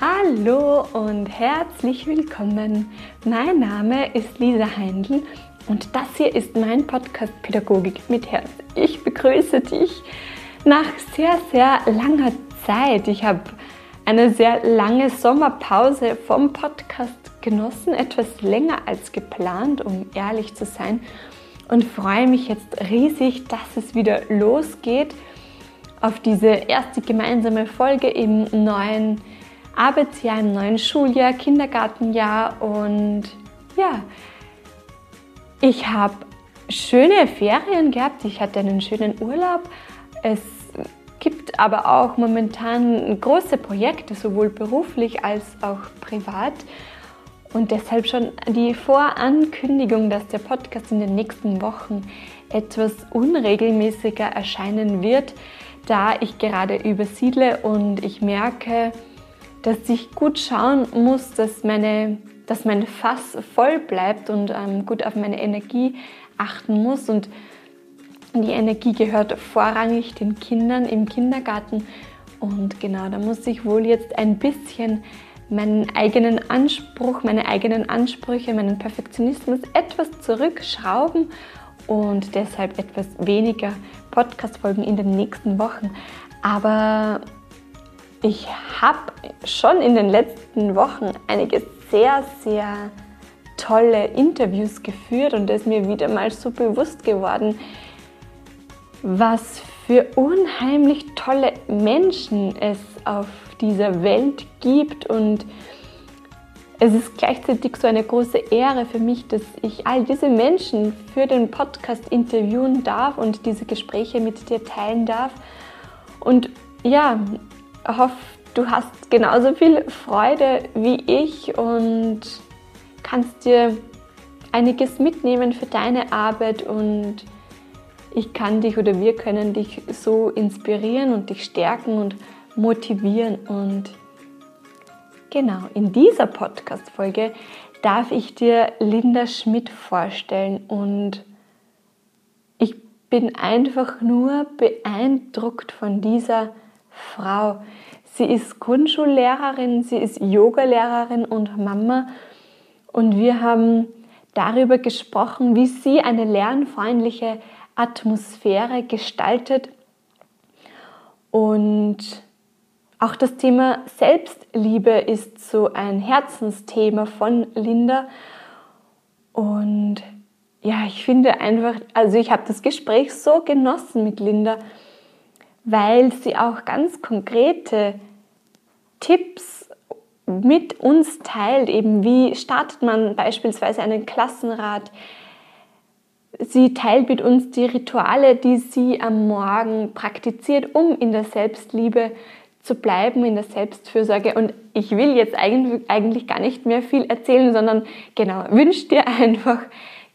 Hallo und herzlich willkommen. Mein Name ist Lisa Heindl und das hier ist mein Podcast Pädagogik mit Herz. Ich begrüße dich nach sehr, sehr langer Zeit. Ich habe eine sehr lange Sommerpause vom Podcast genossen, etwas länger als geplant, um ehrlich zu sein, und freue mich jetzt riesig, dass es wieder losgeht auf diese erste gemeinsame Folge im neuen Arbeitsjahr, im neuen Schuljahr, Kindergartenjahr und ja, ich habe schöne Ferien gehabt, ich hatte einen schönen Urlaub. Es gibt aber auch momentan große Projekte, sowohl beruflich als auch privat. Und deshalb schon die Vorankündigung, dass der Podcast in den nächsten Wochen etwas unregelmäßiger erscheinen wird, da ich gerade übersiedle und ich merke, dass ich gut schauen muss, dass, meine, dass mein Fass voll bleibt und ähm, gut auf meine Energie achten muss. Und die Energie gehört vorrangig den Kindern im Kindergarten. Und genau, da muss ich wohl jetzt ein bisschen meinen eigenen Anspruch, meine eigenen Ansprüche, meinen Perfektionismus etwas zurückschrauben und deshalb etwas weniger Podcast-Folgen in den nächsten Wochen. Aber ich habe schon in den letzten Wochen einige sehr, sehr tolle Interviews geführt und es ist mir wieder mal so bewusst geworden, was für unheimlich tolle Menschen es auf dieser Welt gibt und es ist gleichzeitig so eine große Ehre für mich, dass ich all diese Menschen für den Podcast interviewen darf und diese Gespräche mit dir teilen darf. Und ja, hoffe, du hast genauso viel Freude wie ich und kannst dir einiges mitnehmen für deine Arbeit und ich kann dich oder wir können dich so inspirieren und dich stärken und motivieren. Und genau, in dieser Podcast-Folge darf ich dir Linda Schmidt vorstellen und ich bin einfach nur beeindruckt von dieser Frau. Sie ist Grundschullehrerin, sie ist Yogalehrerin und Mama. Und wir haben darüber gesprochen, wie sie eine lernfreundliche Atmosphäre gestaltet. Und auch das Thema Selbstliebe ist so ein Herzensthema von Linda. Und ja, ich finde einfach, also ich habe das Gespräch so genossen mit Linda weil sie auch ganz konkrete Tipps mit uns teilt, eben wie startet man beispielsweise einen Klassenrat. Sie teilt mit uns die Rituale, die sie am Morgen praktiziert, um in der Selbstliebe zu bleiben, in der Selbstfürsorge. Und ich will jetzt eigentlich gar nicht mehr viel erzählen, sondern genau, wünsche dir einfach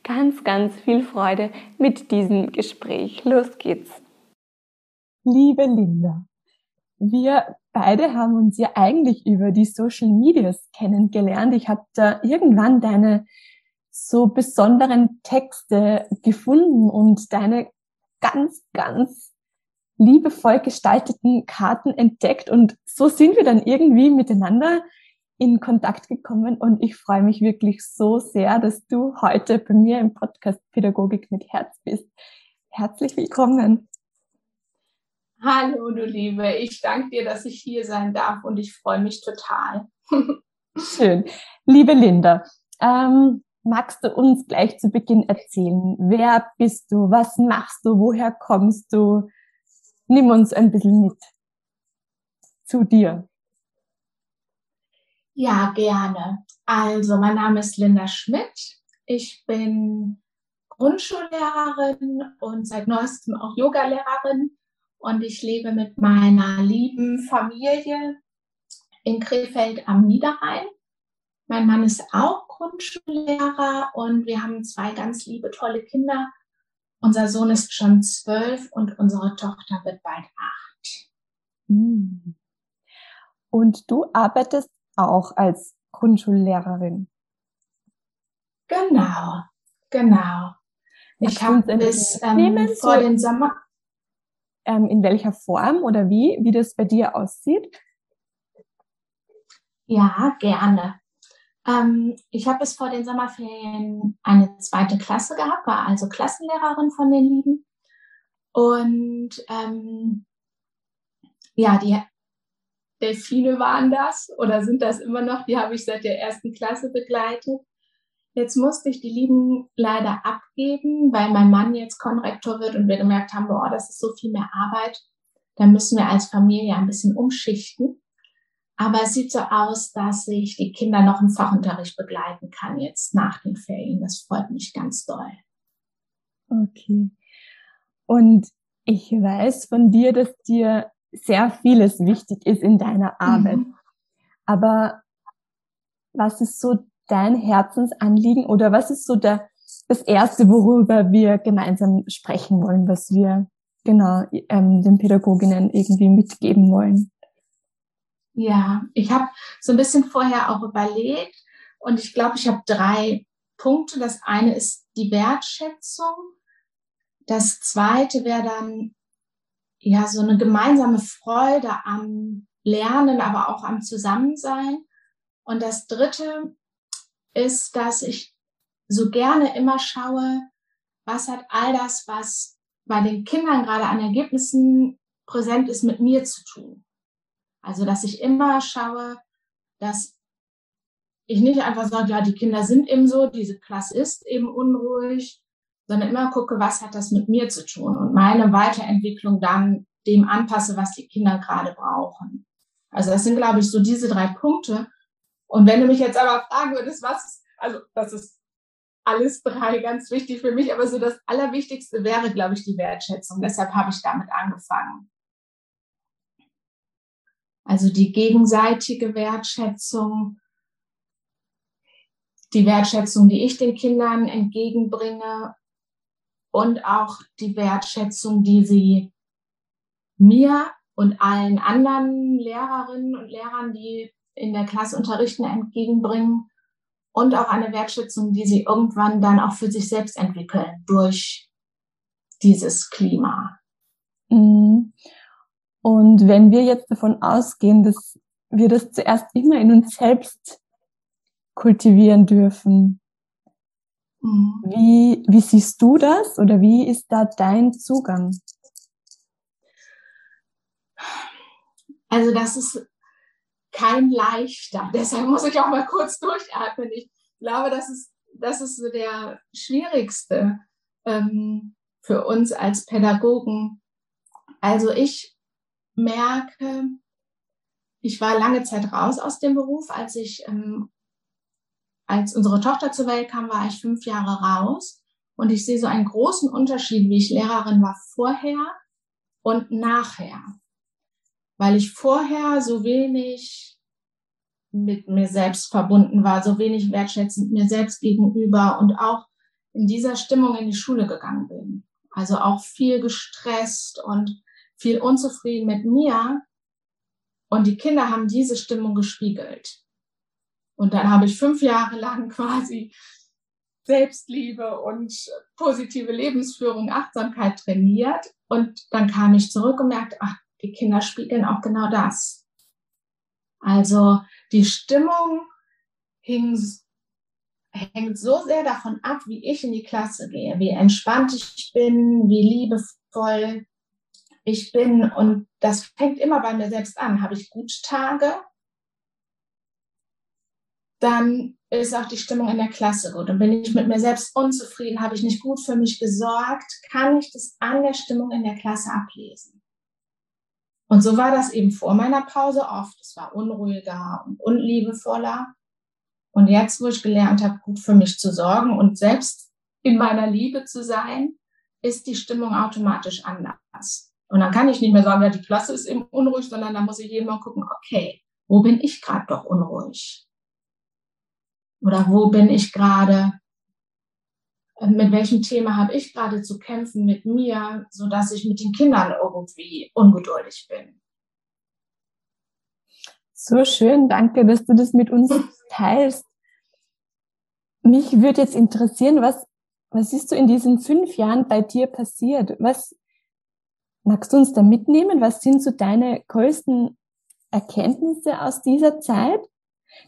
ganz, ganz viel Freude mit diesem Gespräch. Los geht's. Liebe Linda, wir beide haben uns ja eigentlich über die Social Medias kennengelernt. Ich habe da irgendwann deine so besonderen Texte gefunden und deine ganz, ganz liebevoll gestalteten Karten entdeckt und so sind wir dann irgendwie miteinander in Kontakt gekommen und ich freue mich wirklich so sehr, dass du heute bei mir im Podcast Pädagogik mit Herz bist. Herzlich willkommen. Hallo, du Liebe. Ich danke dir, dass ich hier sein darf und ich freue mich total. Schön. Liebe Linda, ähm, magst du uns gleich zu Beginn erzählen, wer bist du, was machst du, woher kommst du? Nimm uns ein bisschen mit zu dir. Ja, gerne. Also, mein Name ist Linda Schmidt. Ich bin Grundschullehrerin und seit neuestem auch Yogalehrerin und ich lebe mit meiner lieben Familie in Krefeld am Niederrhein. Mein Mann ist auch Grundschullehrer und wir haben zwei ganz liebe, tolle Kinder. Unser Sohn ist schon zwölf und unsere Tochter wird bald acht. Hm. Und du arbeitest auch als Grundschullehrerin. Genau, genau. Ich habe bis ähm, vor den Sommer ähm, in welcher Form oder wie, wie das bei dir aussieht? Ja, gerne. Ähm, ich habe bis vor den Sommerferien eine zweite Klasse gehabt, war also Klassenlehrerin von den Lieben. Und ähm, ja, die Delfine waren das oder sind das immer noch. Die habe ich seit der ersten Klasse begleitet. Jetzt musste ich die Lieben leider abgeben, weil mein Mann jetzt Konrektor wird und wir gemerkt haben, boah, das ist so viel mehr Arbeit. Da müssen wir als Familie ein bisschen umschichten. Aber es sieht so aus, dass ich die Kinder noch im Fachunterricht begleiten kann jetzt nach den Ferien. Das freut mich ganz doll. Okay. Und ich weiß von dir, dass dir sehr vieles wichtig ist in deiner Arbeit. Mhm. Aber was ist so dein Herzensanliegen oder was ist so der, das erste, worüber wir gemeinsam sprechen wollen, was wir genau ähm, den Pädagoginnen irgendwie mitgeben wollen? Ja, ich habe so ein bisschen vorher auch überlegt und ich glaube, ich habe drei Punkte. Das eine ist die Wertschätzung. Das zweite wäre dann ja so eine gemeinsame Freude am Lernen, aber auch am Zusammensein. Und das dritte ist, dass ich so gerne immer schaue, was hat all das, was bei den Kindern gerade an Ergebnissen präsent ist, mit mir zu tun. Also, dass ich immer schaue, dass ich nicht einfach sage, ja, die Kinder sind eben so, diese Klasse ist eben unruhig, sondern immer gucke, was hat das mit mir zu tun und meine Weiterentwicklung dann dem anpasse, was die Kinder gerade brauchen. Also das sind, glaube ich, so diese drei Punkte. Und wenn du mich jetzt aber fragen würdest, was ist, also das ist alles drei ganz wichtig für mich, aber so das Allerwichtigste wäre, glaube ich, die Wertschätzung. Deshalb habe ich damit angefangen. Also die gegenseitige Wertschätzung, die Wertschätzung, die ich den Kindern entgegenbringe und auch die Wertschätzung, die sie mir und allen anderen Lehrerinnen und Lehrern, die in der Klasse unterrichten, entgegenbringen und auch eine Wertschätzung, die sie irgendwann dann auch für sich selbst entwickeln durch dieses Klima. Mhm. Und wenn wir jetzt davon ausgehen, dass wir das zuerst immer in uns selbst kultivieren dürfen, Mhm. Wie, wie siehst du das oder wie ist da dein Zugang? Also das ist kein leichter. Deshalb muss ich auch mal kurz durchatmen. Ich glaube, das ist, das ist so der schwierigste ähm, für uns als Pädagogen. Also ich merke, ich war lange Zeit raus aus dem Beruf, als ich ähm, als unsere Tochter zur Welt kam, war ich fünf Jahre raus und ich sehe so einen großen Unterschied, wie ich Lehrerin war vorher und nachher. Weil ich vorher so wenig mit mir selbst verbunden war, so wenig wertschätzend mir selbst gegenüber und auch in dieser Stimmung in die Schule gegangen bin. Also auch viel gestresst und viel unzufrieden mit mir. Und die Kinder haben diese Stimmung gespiegelt. Und dann habe ich fünf Jahre lang quasi Selbstliebe und positive Lebensführung, Achtsamkeit trainiert. Und dann kam ich zurück und merkte, ach, die Kinder spiegeln auch genau das. Also die Stimmung hing, hängt so sehr davon ab, wie ich in die Klasse gehe, wie entspannt ich bin, wie liebevoll ich bin. Und das fängt immer bei mir selbst an. Habe ich gute Tage, dann ist auch die Stimmung in der Klasse gut. Und bin ich mit mir selbst unzufrieden, habe ich nicht gut für mich gesorgt, kann ich das an der Stimmung in der Klasse ablesen. Und so war das eben vor meiner Pause oft. Es war unruhiger und unliebevoller. Und jetzt, wo ich gelernt habe, gut für mich zu sorgen und selbst in meiner Liebe zu sein, ist die Stimmung automatisch anders. Und dann kann ich nicht mehr sagen, ja, die Klasse ist eben unruhig, sondern da muss ich jeden Mal gucken, okay, wo bin ich gerade doch unruhig? Oder wo bin ich gerade? Mit welchem Thema habe ich gerade zu kämpfen mit mir, so dass ich mit den Kindern irgendwie ungeduldig bin? So schön, danke, dass du das mit uns teilst. Mich würde jetzt interessieren, was, was ist so in diesen fünf Jahren bei dir passiert? Was magst du uns da mitnehmen? Was sind so deine größten Erkenntnisse aus dieser Zeit?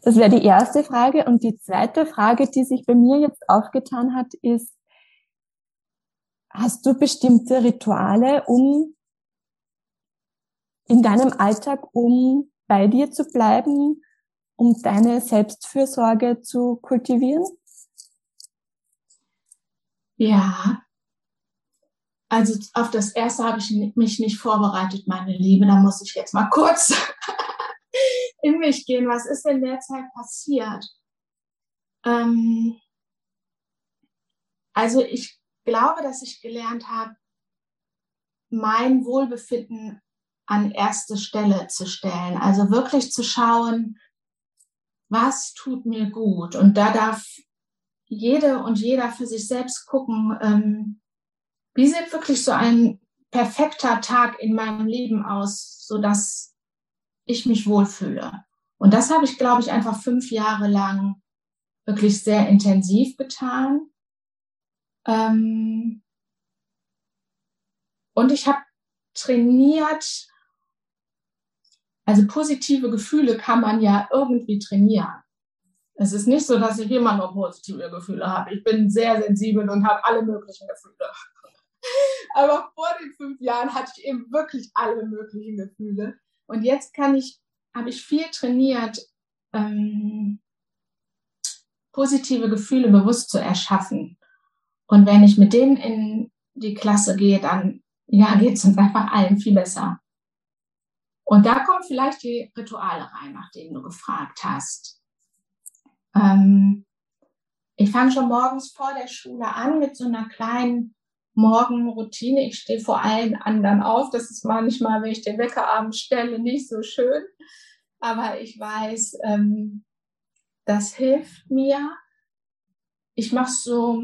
Das wäre die erste Frage. Und die zweite Frage, die sich bei mir jetzt aufgetan hat, ist, hast du bestimmte Rituale, um in deinem Alltag, um bei dir zu bleiben, um deine Selbstfürsorge zu kultivieren? Ja, also auf das erste habe ich mich nicht vorbereitet, meine Liebe. Da muss ich jetzt mal kurz in mich gehen. Was ist in der Zeit passiert? Ähm, also ich glaube, dass ich gelernt habe, mein Wohlbefinden an erste Stelle zu stellen. Also wirklich zu schauen, was tut mir gut. Und da darf jede und jeder für sich selbst gucken, ähm, wie sieht wirklich so ein perfekter Tag in meinem Leben aus, so dass ich mich wohlfühle. Und das habe ich, glaube ich, einfach fünf Jahre lang wirklich sehr intensiv getan. Ähm und ich habe trainiert, also positive Gefühle kann man ja irgendwie trainieren. Es ist nicht so, dass ich immer nur positive Gefühle habe. Ich bin sehr sensibel und habe alle möglichen Gefühle. Aber vor den fünf Jahren hatte ich eben wirklich alle möglichen Gefühle. Und jetzt kann ich, habe ich viel trainiert, ähm, positive Gefühle bewusst zu erschaffen. Und wenn ich mit denen in die Klasse gehe, dann ja, geht es uns einfach allen viel besser. Und da kommen vielleicht die Rituale rein, nach denen du gefragt hast. Ähm, ich fange schon morgens vor der Schule an mit so einer kleinen Morgenroutine. Ich stehe vor allen anderen auf. Das ist manchmal, wenn ich den Wecker abends stelle, nicht so schön. Aber ich weiß, ähm, das hilft mir. Ich mache so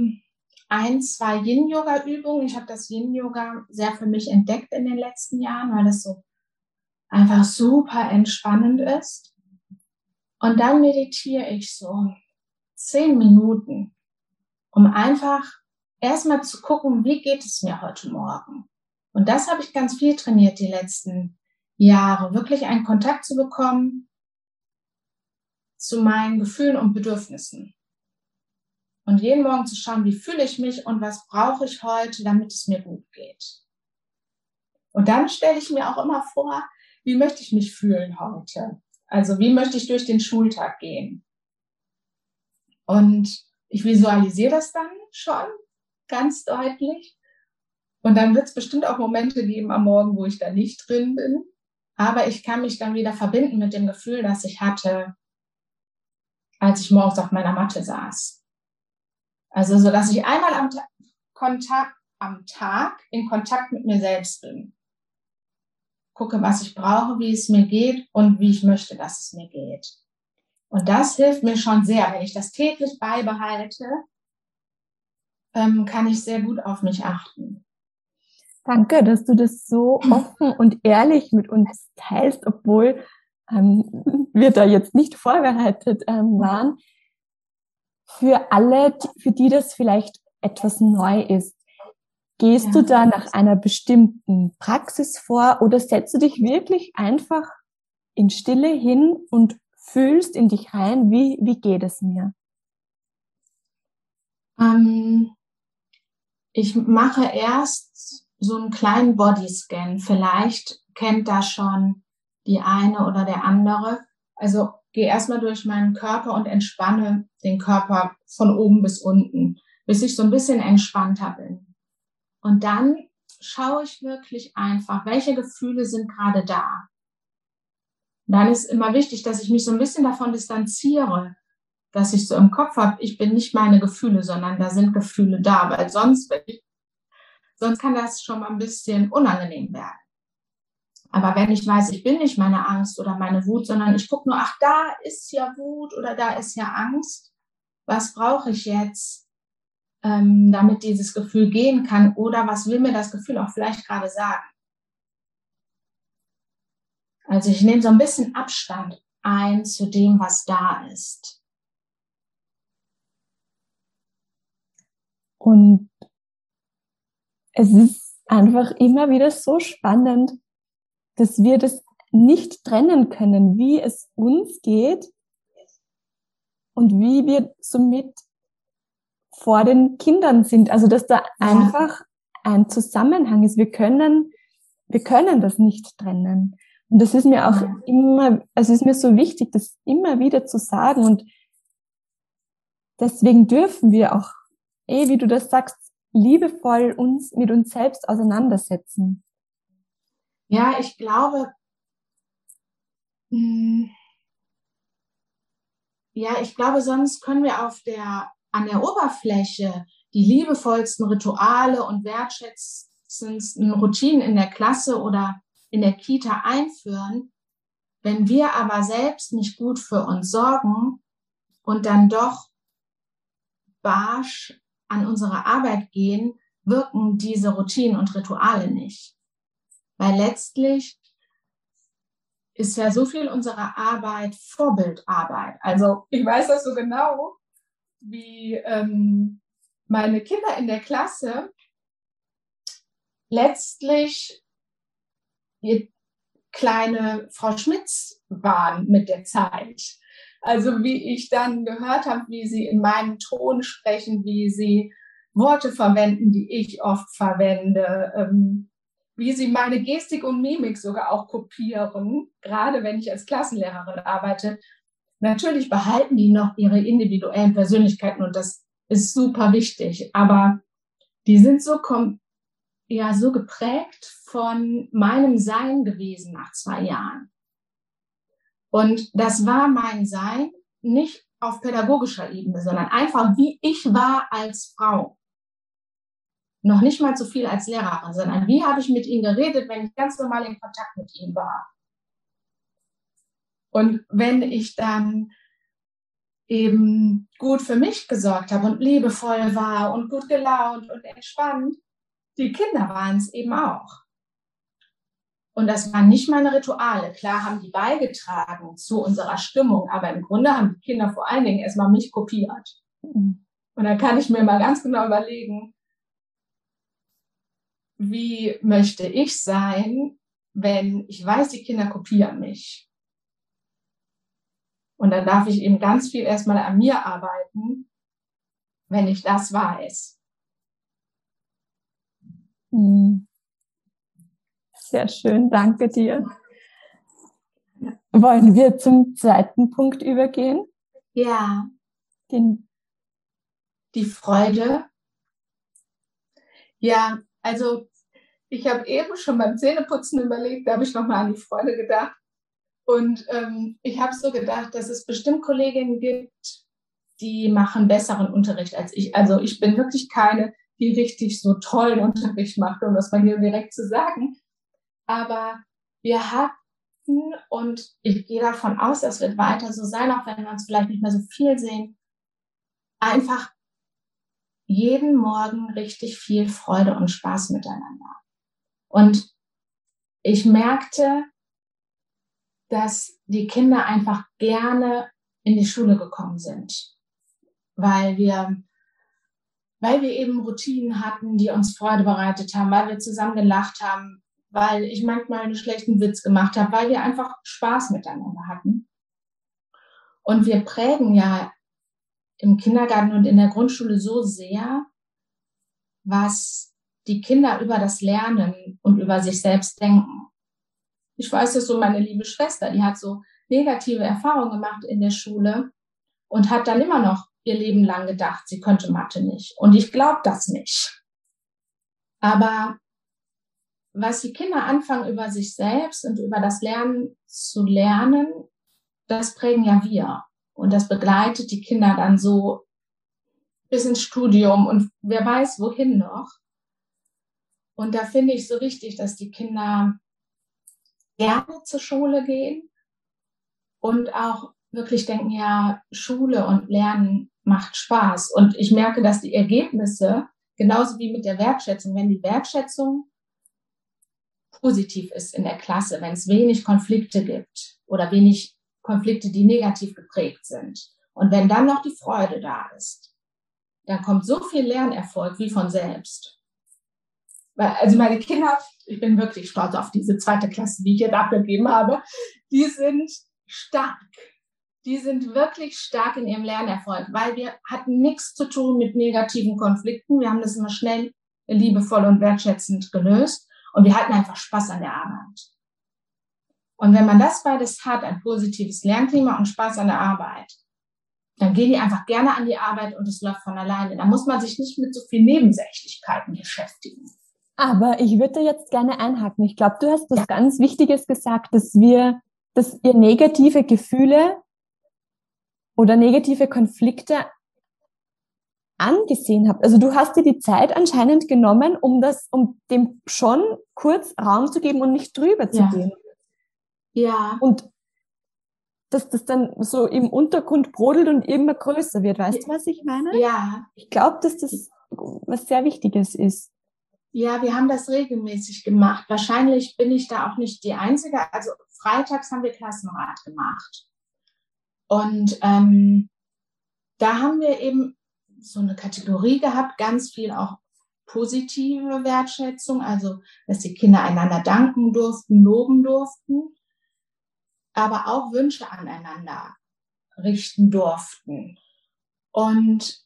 ein, zwei Yin-Yoga-Übungen. Ich habe das Yin-Yoga sehr für mich entdeckt in den letzten Jahren, weil das so einfach super entspannend ist. Und dann meditiere ich so zehn Minuten, um einfach erstmal zu gucken, wie geht es mir heute Morgen. Und das habe ich ganz viel trainiert die letzten Jahre, wirklich einen Kontakt zu bekommen zu meinen Gefühlen und Bedürfnissen. Und jeden Morgen zu schauen, wie fühle ich mich und was brauche ich heute, damit es mir gut geht. Und dann stelle ich mir auch immer vor, wie möchte ich mich fühlen heute? Also wie möchte ich durch den Schultag gehen? Und ich visualisiere das dann schon ganz deutlich. Und dann wird es bestimmt auch Momente geben am Morgen, wo ich da nicht drin bin. Aber ich kann mich dann wieder verbinden mit dem Gefühl, das ich hatte, als ich morgens auf meiner Matte saß. Also so, dass ich einmal am, Ta Kontakt, am Tag in Kontakt mit mir selbst bin gucke, was ich brauche, wie es mir geht und wie ich möchte, dass es mir geht. Und das hilft mir schon sehr. Wenn ich das täglich beibehalte, ähm, kann ich sehr gut auf mich achten. Danke, dass du das so offen und ehrlich mit uns teilst, obwohl ähm, wir da jetzt nicht vorbereitet ähm, waren. Für alle, für die das vielleicht etwas neu ist, Gehst ja. du da nach einer bestimmten Praxis vor oder setzt du dich wirklich einfach in Stille hin und fühlst in dich rein, wie, wie geht es mir? Ähm, ich mache erst so einen kleinen Bodyscan. Vielleicht kennt das schon die eine oder der andere. Also gehe erstmal durch meinen Körper und entspanne den Körper von oben bis unten, bis ich so ein bisschen entspannter bin. Und dann schaue ich wirklich einfach, welche Gefühle sind gerade da. Dann ist immer wichtig, dass ich mich so ein bisschen davon distanziere, dass ich so im Kopf habe, ich bin nicht meine Gefühle, sondern da sind Gefühle da, weil sonst, sonst kann das schon mal ein bisschen unangenehm werden. Aber wenn ich weiß, ich bin nicht meine Angst oder meine Wut, sondern ich gucke nur, ach, da ist ja Wut oder da ist ja Angst, was brauche ich jetzt? ähm, damit dieses Gefühl gehen kann oder was will mir das Gefühl auch vielleicht gerade sagen. Also ich nehme so ein bisschen Abstand ein zu dem, was da ist. Und es ist einfach immer wieder so spannend, dass wir das nicht trennen können, wie es uns geht und wie wir somit vor den Kindern sind. Also dass da ja. einfach ein Zusammenhang ist. Wir können, wir können das nicht trennen. Und das ist mir auch ja. immer, also es ist mir so wichtig, das immer wieder zu sagen. Und deswegen dürfen wir auch, eh, wie du das sagst, liebevoll uns mit uns selbst auseinandersetzen. Ja, ich glaube, hm, ja, ich glaube, sonst können wir auf der, an der Oberfläche die liebevollsten Rituale und wertschätzendsten Routinen in der Klasse oder in der Kita einführen. Wenn wir aber selbst nicht gut für uns sorgen und dann doch barsch an unsere Arbeit gehen, wirken diese Routinen und Rituale nicht. Weil letztlich ist ja so viel unserer Arbeit Vorbildarbeit. Also ich weiß das so genau, wie ähm, meine Kinder in der Klasse letztlich ihr kleine Frau Schmitz waren mit der Zeit. Also wie ich dann gehört habe, wie sie in meinem Ton sprechen, wie sie Worte verwenden, die ich oft verwende, ähm, wie sie meine Gestik und Mimik sogar auch kopieren, gerade wenn ich als Klassenlehrerin arbeite. Natürlich behalten die noch ihre individuellen Persönlichkeiten und das ist super wichtig, aber die sind so ja so geprägt von meinem Sein gewesen nach zwei Jahren. Und das war mein Sein nicht auf pädagogischer Ebene, sondern einfach wie ich war als Frau. Noch nicht mal so viel als Lehrerin, sondern wie habe ich mit ihnen geredet, wenn ich ganz normal in Kontakt mit ihnen war. Und wenn ich dann eben gut für mich gesorgt habe und liebevoll war und gut gelaunt und entspannt, die Kinder waren es eben auch. Und das waren nicht meine Rituale. Klar haben die beigetragen zu unserer Stimmung, aber im Grunde haben die Kinder vor allen Dingen erstmal mich kopiert. Und da kann ich mir mal ganz genau überlegen, wie möchte ich sein, wenn ich weiß, die Kinder kopieren mich. Und dann darf ich eben ganz viel erstmal an mir arbeiten, wenn ich das weiß. Mhm. Sehr schön, danke dir. Wollen wir zum zweiten Punkt übergehen? Ja. Den die Freude. Ja, also ich habe eben schon beim Zähneputzen überlegt, da habe ich nochmal an die Freude gedacht. Und ähm, ich habe so gedacht, dass es bestimmt Kolleginnen gibt, die machen besseren Unterricht als ich. Also ich bin wirklich keine, die richtig so tollen Unterricht macht, um das mal hier direkt zu sagen. Aber wir hatten, und ich gehe davon aus, das wird weiter so sein, auch wenn wir uns vielleicht nicht mehr so viel sehen, einfach jeden Morgen richtig viel Freude und Spaß miteinander. Und ich merkte, dass die Kinder einfach gerne in die Schule gekommen sind, weil wir, weil wir eben Routinen hatten, die uns Freude bereitet haben, weil wir zusammen gelacht haben, weil ich manchmal einen schlechten Witz gemacht habe, weil wir einfach Spaß miteinander hatten. Und wir prägen ja im Kindergarten und in der Grundschule so sehr, was die Kinder über das Lernen und über sich selbst denken. Ich weiß es so, meine liebe Schwester, die hat so negative Erfahrungen gemacht in der Schule und hat dann immer noch ihr Leben lang gedacht, sie könnte Mathe nicht. Und ich glaube das nicht. Aber was die Kinder anfangen über sich selbst und über das Lernen zu lernen, das prägen ja wir. Und das begleitet die Kinder dann so bis ins Studium und wer weiß wohin noch. Und da finde ich so wichtig, dass die Kinder gerne zur Schule gehen und auch wirklich denken, ja, Schule und Lernen macht Spaß. Und ich merke, dass die Ergebnisse, genauso wie mit der Wertschätzung, wenn die Wertschätzung positiv ist in der Klasse, wenn es wenig Konflikte gibt oder wenig Konflikte, die negativ geprägt sind. Und wenn dann noch die Freude da ist, dann kommt so viel Lernerfolg wie von selbst. Also meine Kinder, ich bin wirklich stolz auf diese zweite Klasse, die ich jetzt abgegeben habe, die sind stark. die sind wirklich stark in ihrem Lernerfolg, weil wir hatten nichts zu tun mit negativen Konflikten. Wir haben das immer schnell, liebevoll und wertschätzend gelöst und wir hatten einfach Spaß an der Arbeit. Und wenn man das beides hat, ein positives Lernklima und Spaß an der Arbeit, dann gehen die einfach gerne an die Arbeit und es läuft von alleine. Da muss man sich nicht mit so viel Nebensächlichkeiten beschäftigen. Aber ich würde jetzt gerne einhaken. Ich glaube, du hast was ganz Wichtiges gesagt, dass wir, dass ihr negative Gefühle oder negative Konflikte angesehen habt. Also du hast dir die Zeit anscheinend genommen, um das, um dem schon kurz Raum zu geben und nicht drüber zu ja. gehen. Ja. Und dass das dann so im Untergrund brodelt und immer größer wird. Weißt du, was ich meine? Ja. Ich glaube, dass das was sehr Wichtiges ist. Ja, wir haben das regelmäßig gemacht. Wahrscheinlich bin ich da auch nicht die Einzige. Also freitags haben wir Klassenrat gemacht. Und ähm, da haben wir eben so eine Kategorie gehabt, ganz viel auch positive Wertschätzung, also dass die Kinder einander danken durften, loben durften, aber auch Wünsche aneinander richten durften. Und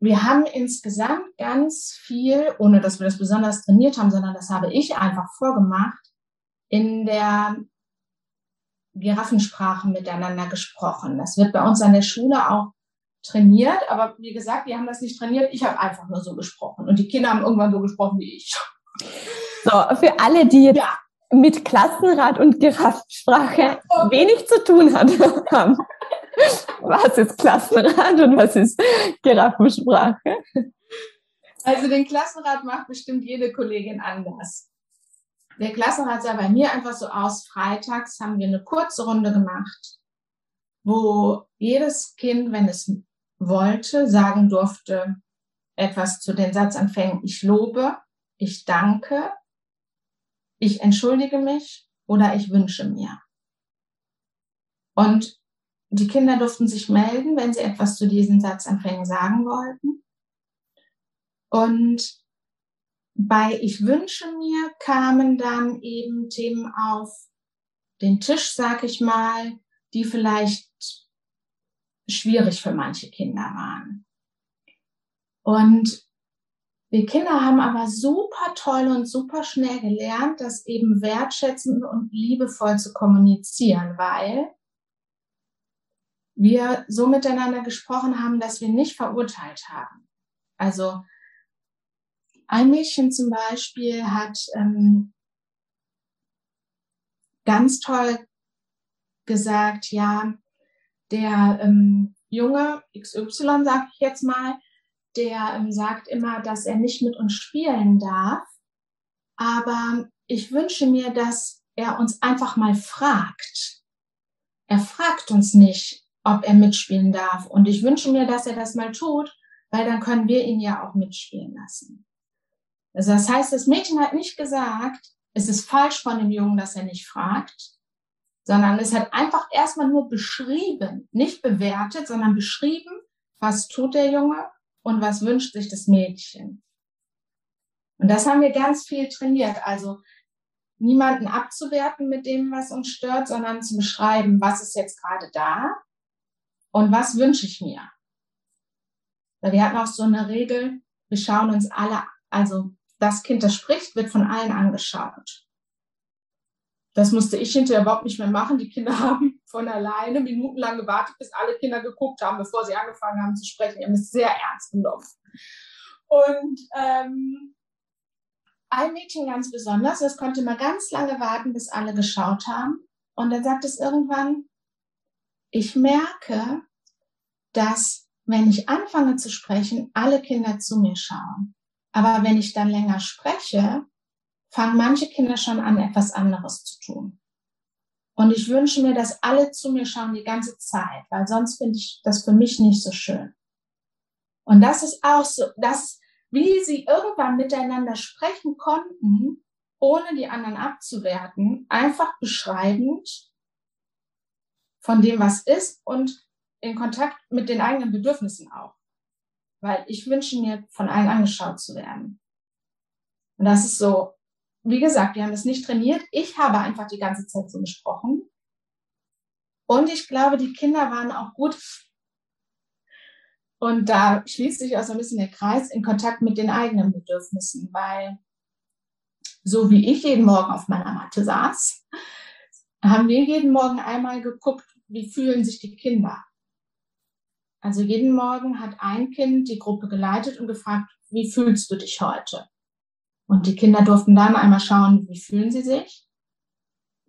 wir haben insgesamt ganz viel, ohne dass wir das besonders trainiert haben, sondern das habe ich einfach vorgemacht, in der Giraffensprache miteinander gesprochen. Das wird bei uns an der Schule auch trainiert, aber wie gesagt, wir haben das nicht trainiert. Ich habe einfach nur so gesprochen und die Kinder haben irgendwann so gesprochen wie ich. So, für alle, die jetzt ja. mit Klassenrat und Giraffensprache okay. wenig zu tun haben, was ist Klassenrat und was ist Giraffensprache? Also den Klassenrat macht bestimmt jede Kollegin anders. Der Klassenrat sah bei mir einfach so aus, freitags haben wir eine kurze Runde gemacht, wo jedes Kind, wenn es wollte, sagen durfte etwas zu den Satzanfängen, ich lobe, ich danke, ich entschuldige mich oder ich wünsche mir. Und die Kinder durften sich melden, wenn sie etwas zu diesen Satzanfängen sagen wollten. Und bei Ich wünsche mir kamen dann eben Themen auf den Tisch, sag ich mal, die vielleicht schwierig für manche Kinder waren. Und wir Kinder haben aber super toll und super schnell gelernt, das eben wertschätzend und liebevoll zu kommunizieren, weil wir so miteinander gesprochen haben, dass wir nicht verurteilt haben. Also ein Mädchen zum Beispiel hat ähm, ganz toll gesagt, ja, der ähm, Junge XY, sag ich jetzt mal, der ähm, sagt immer, dass er nicht mit uns spielen darf. Aber ich wünsche mir, dass er uns einfach mal fragt. Er fragt uns nicht, ob er mitspielen darf. Und ich wünsche mir, dass er das mal tut, weil dann können wir ihn ja auch mitspielen lassen. Also das heißt, das Mädchen hat nicht gesagt, es ist falsch von dem Jungen, dass er nicht fragt, sondern es hat einfach erstmal nur beschrieben, nicht bewertet, sondern beschrieben, was tut der Junge und was wünscht sich das Mädchen. Und das haben wir ganz viel trainiert. Also niemanden abzuwerten mit dem, was uns stört, sondern zu beschreiben, was ist jetzt gerade da und was wünsche ich mir. Weil wir hatten auch so eine Regel, wir schauen uns alle, also das Kind, das spricht, wird von allen angeschaut. Das musste ich hinterher überhaupt nicht mehr machen. Die Kinder haben von alleine minutenlang gewartet, bis alle Kinder geguckt haben, bevor sie angefangen haben zu sprechen. Haben es sehr ernst genommen. Und ähm, ein Mädchen ganz besonders, das konnte mal ganz lange warten, bis alle geschaut haben. Und dann sagt es irgendwann, ich merke, dass wenn ich anfange zu sprechen, alle Kinder zu mir schauen. Aber wenn ich dann länger spreche, fangen manche Kinder schon an, etwas anderes zu tun. Und ich wünsche mir, dass alle zu mir schauen die ganze Zeit, weil sonst finde ich das für mich nicht so schön. Und das ist auch so, dass, wie sie irgendwann miteinander sprechen konnten, ohne die anderen abzuwerten, einfach beschreibend von dem, was ist und in Kontakt mit den eigenen Bedürfnissen auch. Weil ich wünsche mir, von allen angeschaut zu werden. Und das ist so wie gesagt, wir haben es nicht trainiert. Ich habe einfach die ganze Zeit so gesprochen. Und ich glaube, die Kinder waren auch gut. Und da schließt sich auch so ein bisschen der Kreis in Kontakt mit den eigenen Bedürfnissen, weil so wie ich jeden Morgen auf meiner Matte saß, haben wir jeden Morgen einmal geguckt, wie fühlen sich die Kinder. Also jeden Morgen hat ein Kind die Gruppe geleitet und gefragt, wie fühlst du dich heute? Und die Kinder durften dann einmal schauen, wie fühlen sie sich.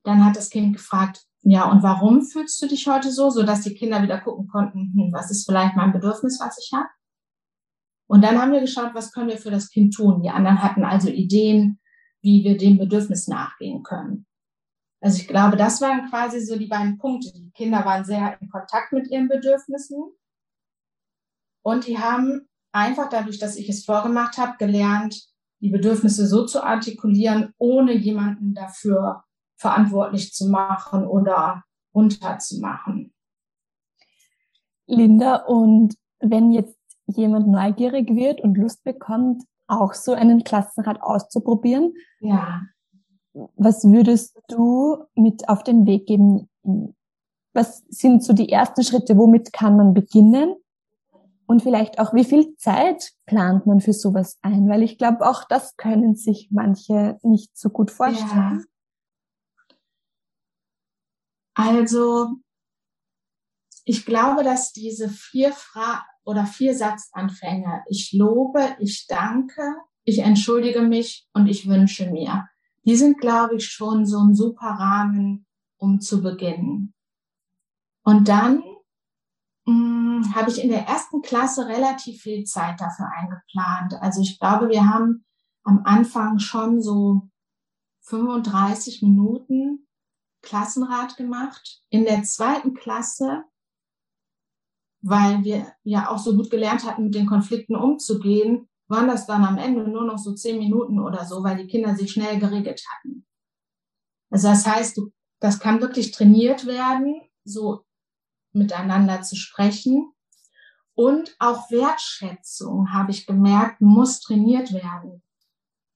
Dann hat das Kind gefragt, ja, und warum fühlst du dich heute so, so dass die Kinder wieder gucken konnten, hm, was ist vielleicht mein Bedürfnis, was ich habe. Und dann haben wir geschaut, was können wir für das Kind tun. Die anderen hatten also Ideen, wie wir dem Bedürfnis nachgehen können. Also ich glaube, das waren quasi so die beiden Punkte. Die Kinder waren sehr in Kontakt mit ihren Bedürfnissen und die haben einfach dadurch, dass ich es vorgemacht habe, gelernt, die Bedürfnisse so zu artikulieren, ohne jemanden dafür verantwortlich zu machen oder runterzumachen. Linda, und wenn jetzt jemand neugierig wird und Lust bekommt, auch so einen Klassenrat auszuprobieren, ja. was würdest du mit auf den Weg geben? Was sind so die ersten Schritte? Womit kann man beginnen? Und vielleicht auch, wie viel Zeit plant man für sowas ein? Weil ich glaube, auch das können sich manche nicht so gut vorstellen. Ja. Also, ich glaube, dass diese vier Fra oder vier Satzanfänge, ich lobe, ich danke, ich entschuldige mich und ich wünsche mir, die sind, glaube ich, schon so ein super Rahmen, um zu beginnen. Und dann hm, habe ich in der ersten Klasse relativ viel Zeit dafür eingeplant. Also ich glaube, wir haben am Anfang schon so 35 Minuten Klassenrat gemacht. In der zweiten Klasse, weil wir ja auch so gut gelernt hatten, mit den Konflikten umzugehen, waren das dann am Ende nur noch so zehn Minuten oder so, weil die Kinder sich schnell geregelt hatten. Also das heißt, das kann wirklich trainiert werden, so miteinander zu sprechen. Und auch Wertschätzung, habe ich gemerkt, muss trainiert werden.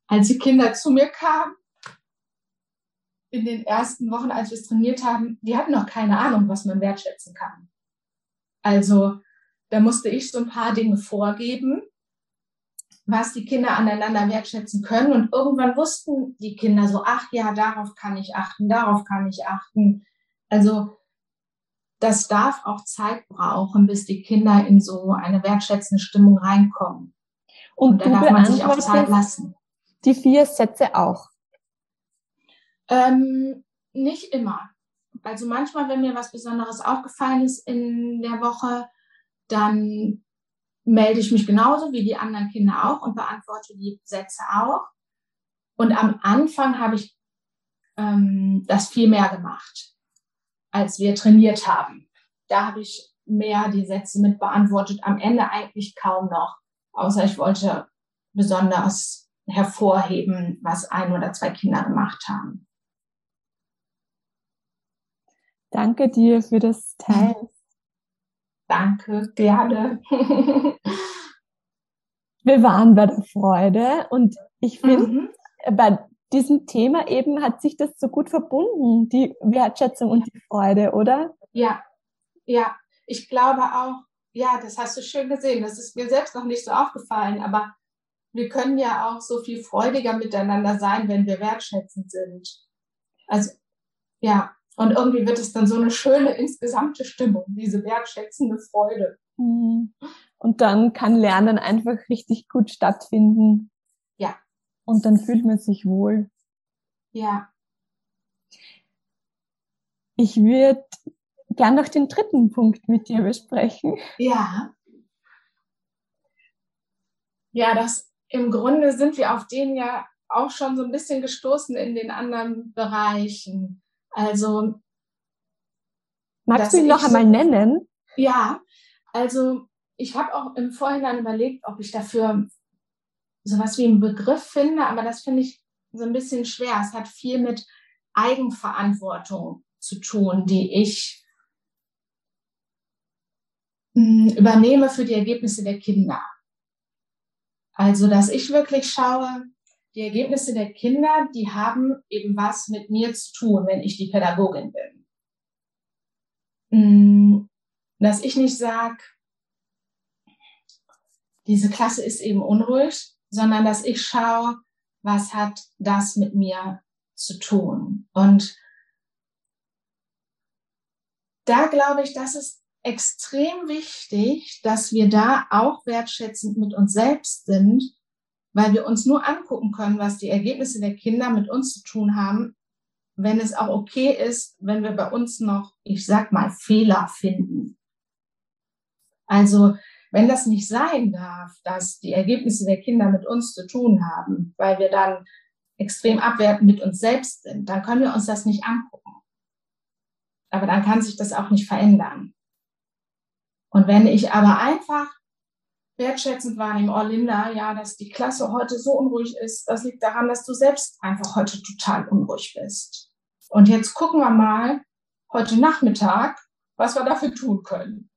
Als die Kinder zu mir kamen, in den ersten Wochen, als wir es trainiert haben, die hatten noch keine Ahnung, was man wertschätzen kann. Also da musste ich so ein paar Dinge vorgeben, was die Kinder aneinander wertschätzen können. Und irgendwann wussten die Kinder so, ach ja, darauf kann ich achten, darauf kann ich achten. Also das darf auch Zeit brauchen, bis die Kinder in so eine wertschätzende Stimmung reinkommen. Und, Und da darf man sich auch Zeit lassen. Die vier Sätze auch? Ähm, nicht immer. Also manchmal, wenn mir was Besonderes aufgefallen ist in der Woche, dann melde ich mich genauso wie die anderen Kinder auch und beantworte die Sätze auch. Und am Anfang habe ich ähm, das viel mehr gemacht als wir trainiert haben. Da habe ich mehr die Sätze mit beantwortet. Am Ende eigentlich kaum noch, außer ich wollte besonders hervorheben, was ein oder zwei Kinder gemacht haben. Danke dir für das Teilen. Danke, gerne. Wir waren bei der Freude und ich finde, mhm. bei diesem Thema eben hat sich das so gut verbunden, die Wertschätzung und die Freude, oder? Ja, ja. Ich glaube auch, ja, das hast du schön gesehen. Das ist mir selbst noch nicht so aufgefallen, aber wir können ja auch so viel freudiger miteinander sein, wenn wir wertschätzend sind. Also, ja. Und irgendwie wird es dann so eine schöne insgesamte Stimmung, diese wertschätzende Freude. Mhm. Und dann kann Lernen einfach richtig gut stattfinden. Und dann fühlt man sich wohl. Ja. Ich würde gern noch den dritten Punkt mit dir besprechen. Ja. Ja, das im Grunde sind wir auf den ja auch schon so ein bisschen gestoßen in den anderen Bereichen. Also magst du ihn noch einmal so, nennen? Ja, also ich habe auch im Vorhinein überlegt, ob ich dafür sowas wie einen Begriff finde, aber das finde ich so ein bisschen schwer. Es hat viel mit Eigenverantwortung zu tun, die ich hm, übernehme für die Ergebnisse der Kinder. Also, dass ich wirklich schaue, die Ergebnisse der Kinder, die haben eben was mit mir zu tun, wenn ich die Pädagogin bin. mm, dass ich nicht sage, diese Klasse ist eben unruhig, sondern dass ich schaue, was hat das mit mir zu tun. Und da glaube ich, das ist extrem wichtig, dass wir da auch wertschätzend mit uns selbst sind, weil wir uns nur angucken können, was die Ergebnisse der Kinder mit uns zu tun haben, wenn es auch okay ist, wenn wir bei uns noch, ich sag mal, Fehler finden. Also, wenn das nicht sein darf, dass die Ergebnisse der Kinder mit uns zu tun haben, weil wir dann extrem abwertend mit uns selbst sind, dann können wir uns das nicht angucken. Aber dann kann sich das auch nicht verändern. Und wenn ich aber einfach wertschätzend wahrnehme, oh Linda, ja, dass die Klasse heute so unruhig ist, das liegt daran, dass du selbst einfach heute total unruhig bist. Und jetzt gucken wir mal heute Nachmittag, was wir dafür tun können.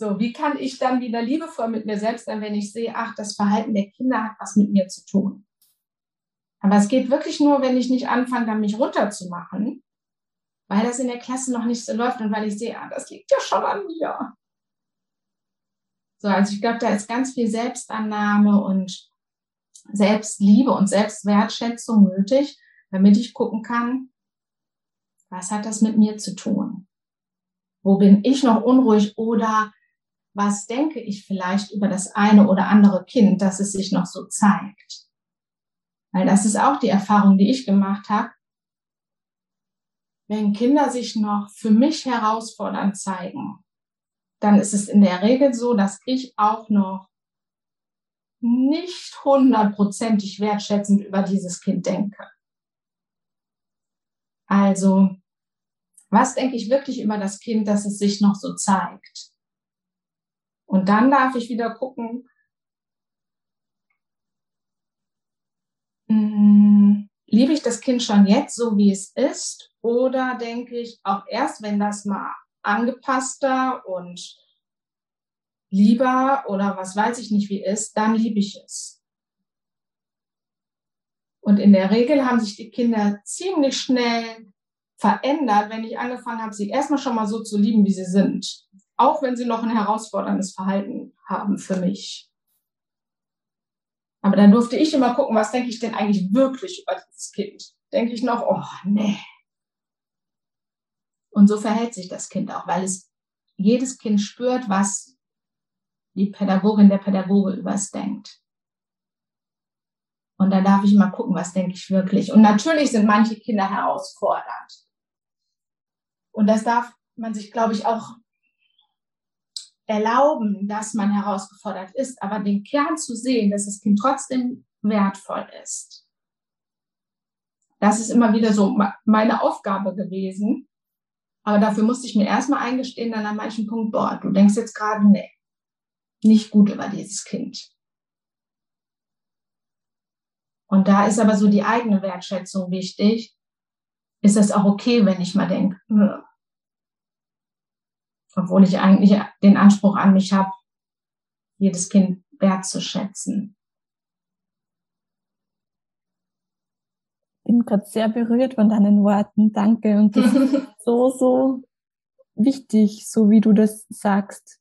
So, wie kann ich dann wieder liebevoll mit mir selbst sein, wenn ich sehe, ach, das Verhalten der Kinder hat was mit mir zu tun. Aber es geht wirklich nur, wenn ich nicht anfange, dann mich runterzumachen, weil das in der Klasse noch nicht so läuft und weil ich sehe, ah, das liegt ja schon an mir. So, also ich glaube, da ist ganz viel Selbstannahme und Selbstliebe und Selbstwertschätzung nötig, damit ich gucken kann, was hat das mit mir zu tun? Wo bin ich noch unruhig oder was denke ich vielleicht über das eine oder andere Kind, dass es sich noch so zeigt? Weil das ist auch die Erfahrung, die ich gemacht habe wenn Kinder sich noch für mich herausfordernd zeigen, dann ist es in der Regel so, dass ich auch noch nicht hundertprozentig wertschätzend über dieses Kind denke. Also, was denke ich wirklich über das Kind, dass es sich noch so zeigt? Und dann darf ich wieder gucken, hm, liebe ich das Kind schon jetzt so, wie es ist? Oder denke ich, auch erst wenn das mal angepasster und lieber oder was weiß ich nicht wie ist, dann liebe ich es. Und in der Regel haben sich die Kinder ziemlich schnell verändert, wenn ich angefangen habe, sie erstmal schon mal so zu lieben, wie sie sind. Auch wenn sie noch ein herausforderndes Verhalten haben für mich. Aber dann durfte ich immer gucken, was denke ich denn eigentlich wirklich über dieses Kind? Denke ich noch, oh nee, und so verhält sich das Kind auch, weil es jedes Kind spürt, was die Pädagogin, der Pädagoge über es denkt. Und da darf ich mal gucken, was denke ich wirklich. Und natürlich sind manche Kinder herausfordernd. Und das darf man sich, glaube ich, auch erlauben, dass man herausgefordert ist, aber den Kern zu sehen, dass das Kind trotzdem wertvoll ist. Das ist immer wieder so meine Aufgabe gewesen, aber dafür musste ich mir erstmal eingestehen, dann an manchen Punkt, boah, du denkst jetzt gerade, nee, nicht gut über dieses Kind. Und da ist aber so die eigene Wertschätzung wichtig. Ist es auch okay, wenn ich mal denke, obwohl ich eigentlich den Anspruch an mich habe, jedes Kind wertzuschätzen. bin gerade sehr berührt von deinen Worten. Danke. Und das ist so, so wichtig, so wie du das sagst.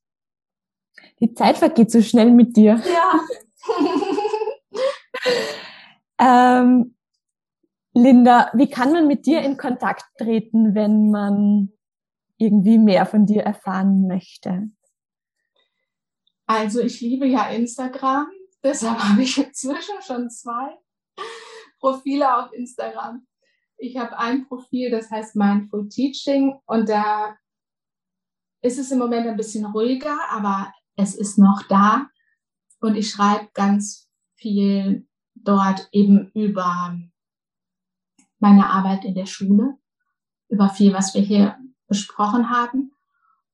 Die Zeit vergeht so schnell mit dir. Ja. ähm, Linda, wie kann man mit dir in Kontakt treten, wenn man irgendwie mehr von dir erfahren möchte? Also ich liebe ja Instagram, deshalb habe ich inzwischen schon zwei. Profile auf Instagram. Ich habe ein Profil, das heißt Mindful Teaching und da ist es im Moment ein bisschen ruhiger, aber es ist noch da und ich schreibe ganz viel dort eben über meine Arbeit in der Schule, über viel, was wir hier besprochen haben.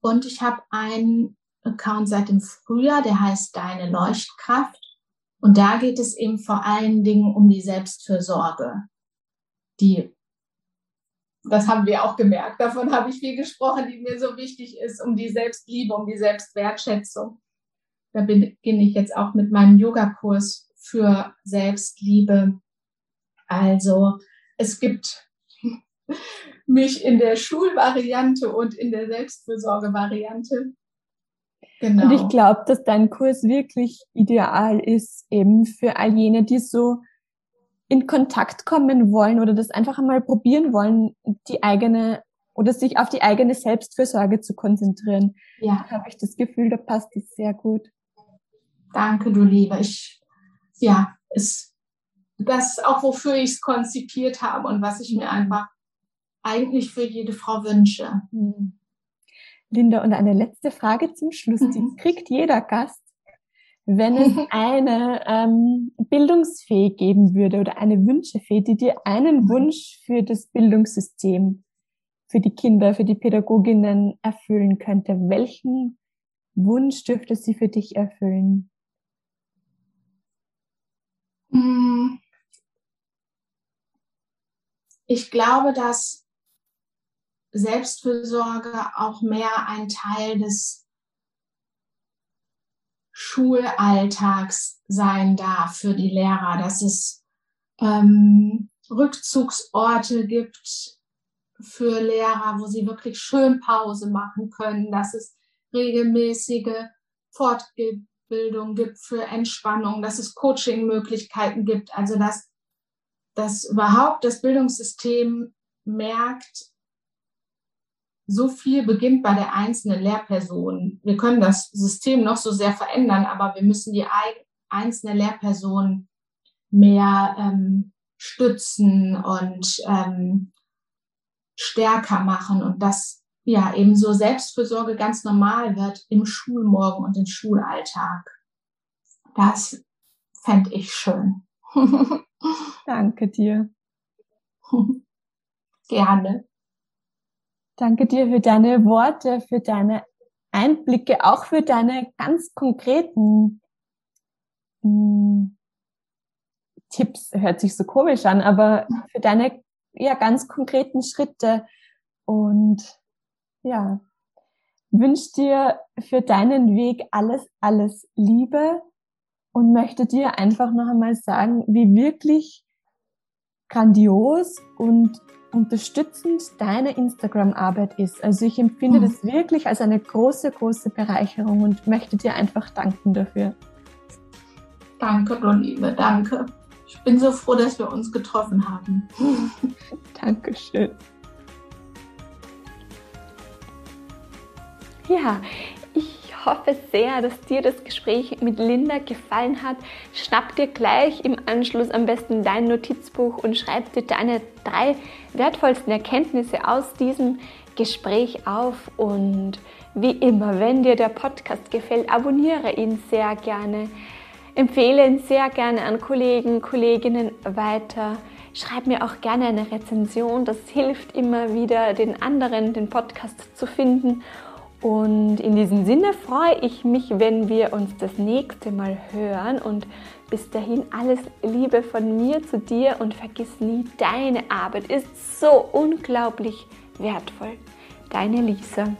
Und ich habe einen Account seit dem Frühjahr, der heißt Deine Leuchtkraft. Und da geht es eben vor allen Dingen um die Selbstfürsorge. Die, das haben wir auch gemerkt, davon habe ich viel gesprochen, die mir so wichtig ist, um die Selbstliebe, um die Selbstwertschätzung. Da beginne ich jetzt auch mit meinem Yogakurs für Selbstliebe. Also es gibt mich in der Schulvariante und in der Selbstfürsorgevariante. Genau. Und ich glaube, dass dein Kurs wirklich ideal ist, eben für all jene, die so in Kontakt kommen wollen oder das einfach einmal probieren wollen, die eigene oder sich auf die eigene Selbstfürsorge zu konzentrieren. Ja. Da habe ich das Gefühl, da passt es sehr gut. Danke, du Liebe. Ich, ja, ist das auch, wofür ich es konzipiert habe und was ich mir einfach eigentlich für jede Frau wünsche. Hm. Linda, und eine letzte Frage zum Schluss. Die mhm. kriegt jeder Gast. Wenn es eine ähm, Bildungsfee geben würde oder eine Wünschefee, die dir einen mhm. Wunsch für das Bildungssystem, für die Kinder, für die Pädagoginnen erfüllen könnte, welchen Wunsch dürfte sie für dich erfüllen? Hm. Ich glaube, dass Selbstfürsorge auch mehr ein Teil des Schulalltags sein darf für die Lehrer, dass es ähm, Rückzugsorte gibt für Lehrer, wo sie wirklich schön Pause machen können, dass es regelmäßige Fortbildung gibt für Entspannung, dass es Coaching-Möglichkeiten gibt, also dass, dass überhaupt das Bildungssystem merkt, so viel beginnt bei der einzelnen Lehrperson. Wir können das System noch so sehr verändern, aber wir müssen die einzelne Lehrperson mehr ähm, stützen und ähm, stärker machen und dass ja eben so Selbstfürsorge ganz normal wird im Schulmorgen und im Schulalltag. Das fände ich schön. Danke dir. Gerne. Danke dir für deine Worte, für deine Einblicke, auch für deine ganz konkreten mh, hm, Tipps. Hört sich so komisch an, aber für deine ja ganz konkreten Schritte und ja, wünsche dir für deinen Weg alles, alles Liebe und möchte dir einfach noch einmal sagen, wie wirklich grandios und unterstützend deine Instagram-Arbeit ist. Also ich empfinde mhm. das wirklich als eine große, große Bereicherung und möchte dir einfach danken dafür. Danke, du Liebe, danke. Ich bin so froh, dass wir uns getroffen haben. Dankeschön. Ja, hoffe sehr, dass dir das Gespräch mit Linda gefallen hat. Schnapp dir gleich im Anschluss am besten dein Notizbuch und schreib dir deine drei wertvollsten Erkenntnisse aus diesem Gespräch auf. Und wie immer, wenn dir der Podcast gefällt, abonniere ihn sehr gerne. Empfehle ihn sehr gerne an Kollegen, Kolleginnen weiter. Schreib mir auch gerne eine Rezension. Das hilft immer wieder den anderen, den Podcast zu finden. Und in diesem Sinne freue ich mich, wenn wir uns das nächste Mal hören. Und bis dahin alles Liebe von mir zu dir und vergiss nie, deine Arbeit ist so unglaublich wertvoll. Deine Lisa.